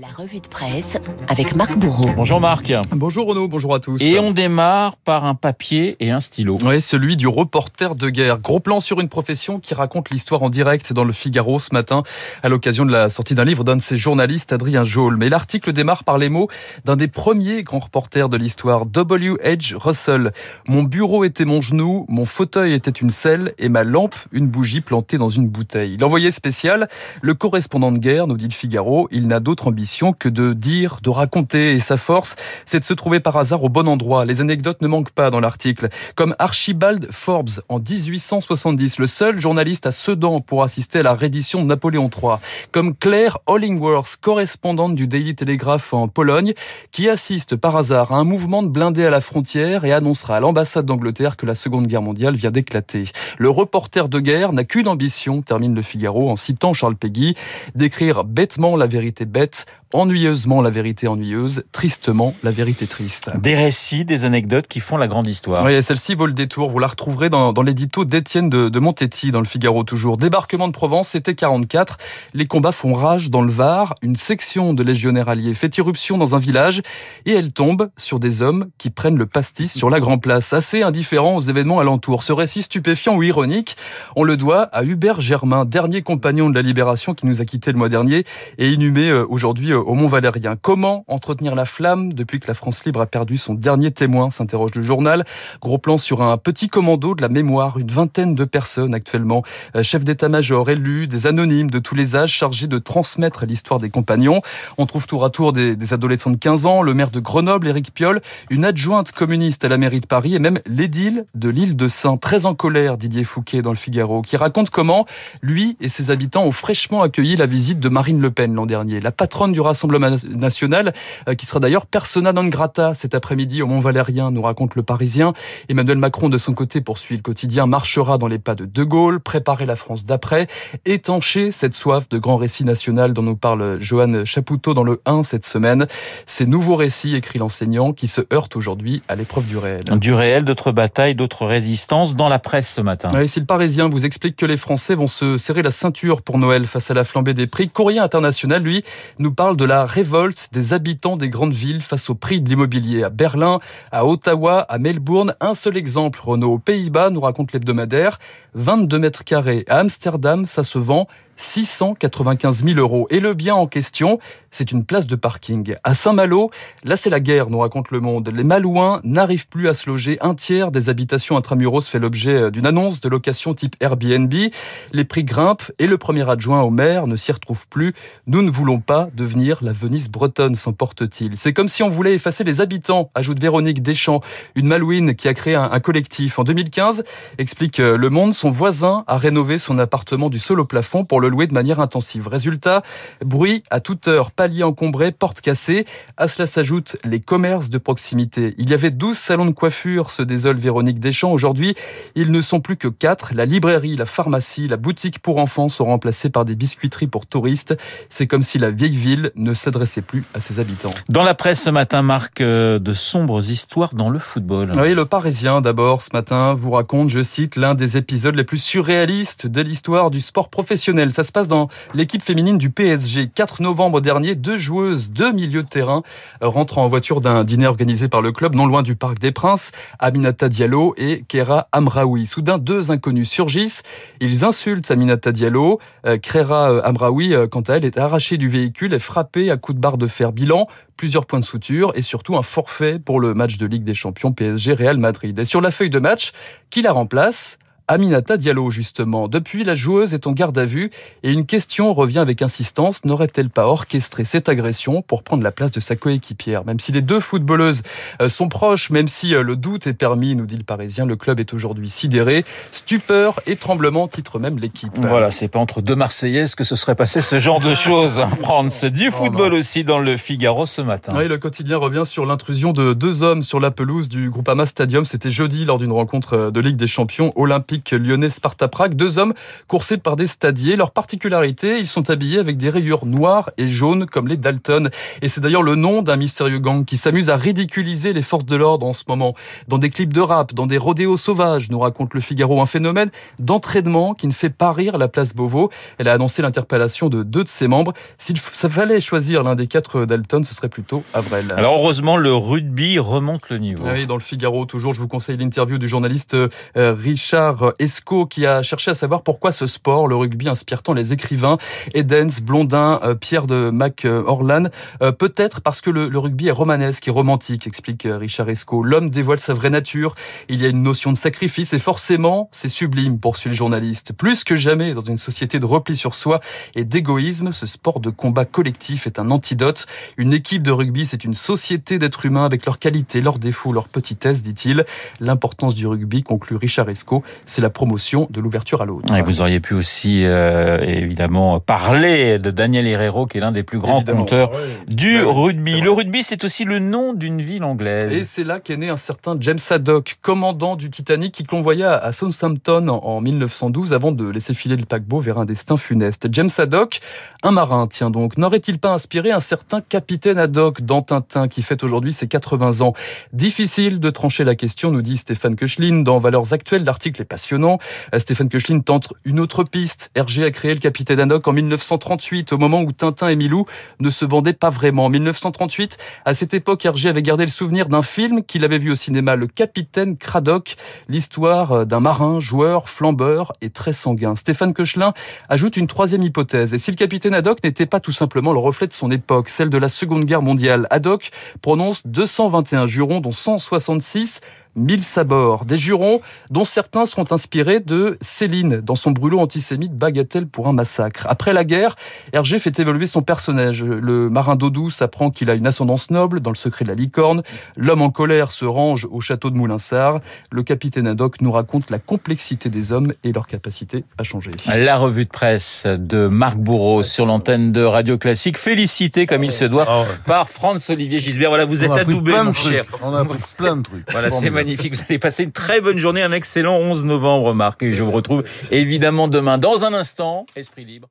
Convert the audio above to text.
La revue de presse avec Marc Bourreau. Bonjour Marc. Bonjour Renaud, bonjour à tous. Et on démarre par un papier et un stylo. Oui, celui du reporter de guerre. Gros plan sur une profession qui raconte l'histoire en direct dans le Figaro ce matin à l'occasion de la sortie d'un livre d'un de ses journalistes, Adrien Jaul. Mais l'article démarre par les mots d'un des premiers grands reporters de l'histoire, W. H. Russell. Mon bureau était mon genou, mon fauteuil était une selle et ma lampe une bougie plantée dans une bouteille. L'envoyé spécial, le correspondant de guerre, nous dit le Figaro, il n'a d'autre ambition que de dire, de raconter. Et sa force, c'est de se trouver par hasard au bon endroit. Les anecdotes ne manquent pas dans l'article. Comme Archibald Forbes en 1870, le seul journaliste à Sedan pour assister à la reddition de Napoléon III. Comme Claire Hollingworth, correspondante du Daily Telegraph en Pologne, qui assiste par hasard à un mouvement de blindés à la frontière et annoncera à l'ambassade d'Angleterre que la Seconde Guerre mondiale vient d'éclater. Le reporter de guerre n'a qu'une ambition, termine le Figaro en citant Charles Péguy, d'écrire bêtement la vérité bête ennuyeusement la vérité ennuyeuse, tristement la vérité triste. Des récits, des anecdotes qui font la grande histoire. Oui, celle-ci vaut le détour. Vous la retrouverez dans, dans l'édito d'Étienne de, de Montetti dans le Figaro toujours. Débarquement de Provence, c'était 44. Les combats font rage dans le Var. Une section de légionnaires alliés fait irruption dans un village et elle tombe sur des hommes qui prennent le pastis sur la Grand Place, assez indifférents aux événements alentours. Ce récit stupéfiant ou ironique, on le doit à Hubert Germain, dernier compagnon de la Libération qui nous a quitté le mois dernier et inhumé euh, aujourd'hui au Mont Valérien. Comment entretenir la flamme depuis que la France libre a perdu son dernier témoin s'interroge le journal. Gros plan sur un petit commando de la mémoire, une vingtaine de personnes actuellement, euh, chefs d'état-major, élus, des anonymes de tous les âges chargés de transmettre l'histoire des compagnons. On trouve tour à tour des, des adolescents de 15 ans, le maire de Grenoble, Éric Piolle, une adjointe communiste à la mairie de Paris et même l'édile de l'île de Saint, très en colère, Didier Fouquet dans le Figaro, qui raconte comment lui et ses habitants ont fraîchement accueilli la visite de Marine Le Pen l'an dernier, la patronne du Rassemblement national, euh, qui sera d'ailleurs persona non grata cet après-midi au Mont-Valérien, nous raconte le Parisien. Emmanuel Macron, de son côté, poursuit le quotidien, marchera dans les pas de De Gaulle, préparer la France d'après, étancher cette soif de grand récit national dont nous parle Johan Chapoutot dans le 1 cette semaine. Ces nouveaux récits, écrit l'enseignant, qui se heurtent aujourd'hui à l'épreuve du réel. Du réel, d'autres batailles, d'autres résistances dans la presse ce matin. Si le Parisien vous explique que les Français vont se serrer la ceinture pour Noël face à la flambée des prix, Courrier International, lui, nous parle de la révolte des habitants des grandes villes face au prix de l'immobilier. À Berlin, à Ottawa, à Melbourne, un seul exemple, Renault. Aux Pays-Bas, nous raconte l'hebdomadaire, 22 mètres carrés. À Amsterdam, ça se vend 695 000 euros. Et le bien en question, c'est une place de parking. À Saint-Malo, là c'est la guerre, nous raconte Le Monde. Les Malouins n'arrivent plus à se loger. Un tiers des habitations intramuros fait l'objet d'une annonce de location type Airbnb. Les prix grimpent et le premier adjoint au maire ne s'y retrouve plus. Nous ne voulons pas devenir la Venise bretonne, s'emporte-t-il. C'est comme si on voulait effacer les habitants, ajoute Véronique Deschamps, une Malouine qui a créé un, un collectif. En 2015, explique Le Monde, son voisin a rénové son appartement du sol au plafond pour le louer de manière intensive. Résultat, bruit à toute heure, palier encombré, porte cassée. À cela s'ajoutent les commerces de proximité. Il y avait 12 salons de coiffure, se désole Véronique Deschamps. Aujourd'hui, ils ne sont plus que 4. La librairie, la pharmacie, la boutique pour enfants sont remplacées par des biscuiteries pour touristes. C'est comme si la vieille ville ne s'adressait plus à ses habitants. Dans la presse ce matin, Marc, euh, de sombres histoires dans le football. Oui, le Parisien d'abord ce matin vous raconte, je cite, l'un des épisodes les plus surréalistes de l'histoire du sport professionnel. Ça se passe dans l'équipe féminine du PSG. 4 novembre dernier, deux joueuses, deux milieux de terrain rentrent en voiture d'un dîner organisé par le club non loin du Parc des Princes, Aminata Diallo et Kera Amraoui. Soudain, deux inconnus surgissent. Ils insultent Aminata Diallo. Euh, Kera Amraoui, euh, quant à elle, est arrachée du véhicule et frappée à coups de barre de fer. Bilan, plusieurs points de suture et surtout un forfait pour le match de Ligue des Champions PSG Real Madrid. Et sur la feuille de match, qui la remplace? Aminata Diallo, justement. Depuis, la joueuse est en garde à vue et une question revient avec insistance. N'aurait-elle pas orchestré cette agression pour prendre la place de sa coéquipière? Même si les deux footballeuses euh, sont proches, même si euh, le doute est permis, nous dit le Parisien, le club est aujourd'hui sidéré. Stupeur et tremblement titre même l'équipe. Voilà, c'est pas entre deux Marseillaises que ce serait passé ce genre de choses. France du football aussi dans le Figaro ce matin. Oui, le quotidien revient sur l'intrusion de deux hommes sur la pelouse du Groupama Stadium. C'était jeudi lors d'une rencontre de Ligue des Champions olympique l'Olympique lyonnais Sparta Prague. Deux hommes coursés par des stadiers. Leur particularité, ils sont habillés avec des rayures noires et jaunes comme les Dalton. Et c'est d'ailleurs le nom d'un mystérieux gang qui s'amuse à ridiculiser les forces de l'ordre en ce moment. Dans des clips de rap, dans des rodéos sauvages, nous raconte le Figaro un phénomène d'entraînement qui ne fait pas rire la place Beauvau. Elle a annoncé l'interpellation de deux de ses membres. S'il fallait choisir l'un des quatre Dalton, ce serait plutôt Avrel. Alors heureusement, le rugby remonte le niveau. Ah oui, dans le Figaro, toujours, je vous conseille l'interview du journaliste euh, Richard Esco qui a cherché à savoir pourquoi ce sport, le rugby, inspire tant les écrivains Edens, Blondin, euh, Pierre de Mac Orlan. Euh, peut-être parce que le, le, rugby est romanesque et romantique, explique Richard Esco. L'homme dévoile sa vraie nature. Il y a une notion de sacrifice et forcément, c'est sublime, poursuit le journaliste. Plus que jamais, dans une société de repli sur soi et d'égoïsme, ce sport de combat collectif est un antidote. Une équipe de rugby, c'est une société d'êtres humains avec leurs qualités, leurs défauts, leurs petitesses, dit-il. L'importance du rugby, conclut Richard Esco, c'est la promotion de l'ouverture à l'autre. Et vous auriez pu aussi, euh, évidemment, parler de Daniel Herrero, qui est l'un des plus grands évidemment, conteurs du rugby. Le rugby, c'est aussi le nom d'une ville anglaise. Et c'est là qu'est né un certain James Haddock, commandant du Titanic, qui convoya à Southampton en 1912 avant de laisser filer le paquebot vers un destin funeste. James Haddock, un marin, tiens donc, n'aurait-il pas inspiré un certain capitaine Haddock dans Tintin qui fête aujourd'hui ses 80 ans? Difficile de trancher la question, nous dit Stéphane Koechlin. Dans Valeurs Actuelles, l'article est Euh, Stéphane Koechlin tente une autre piste. Hergé a créé le capitaine Haddock en 1938, au moment où Tintin et Milou ne se vendaient pas vraiment. En 1938, à cette époque, Hergé avait gardé le souvenir d'un film qu'il avait vu au cinéma, Le Capitaine Cradock, l'histoire euh, d'un marin, joueur, flambeur et très sanguin. Stéphane Koechlin ajoute une troisième hypothèse. Et si le capitaine Haddock n'était pas tout simplement le reflet de son époque, celle de la Seconde Guerre mondiale, Haddock prononce 221 jurons, dont 166 mille sabords. Des jurons dont certains seront inspirés de Céline dans son brûlot antisémite Bagatelle pour un massacre. Après la guerre, Hergé fait évoluer son personnage. Le marin d'eau douce apprend qu'il a une ascendance noble dans le secret de la licorne. L'homme en colère se range au château de Moulinsart. Le capitaine Haddock nous raconte la complexité des hommes et leur capacité à changer. La revue de presse de Marc Bourreau sur l'antenne de Radio Classique, félicité comme il se doit oh. par Franz-Olivier Gisbert. Voilà, vous êtes adoubé, mon cher. On a plein de trucs. Voilà, c'est magnifique. Vous allez passer une très bonne journée, un excellent 11 novembre, Marc. Et je vous retrouve évidemment demain dans un instant. Esprit libre.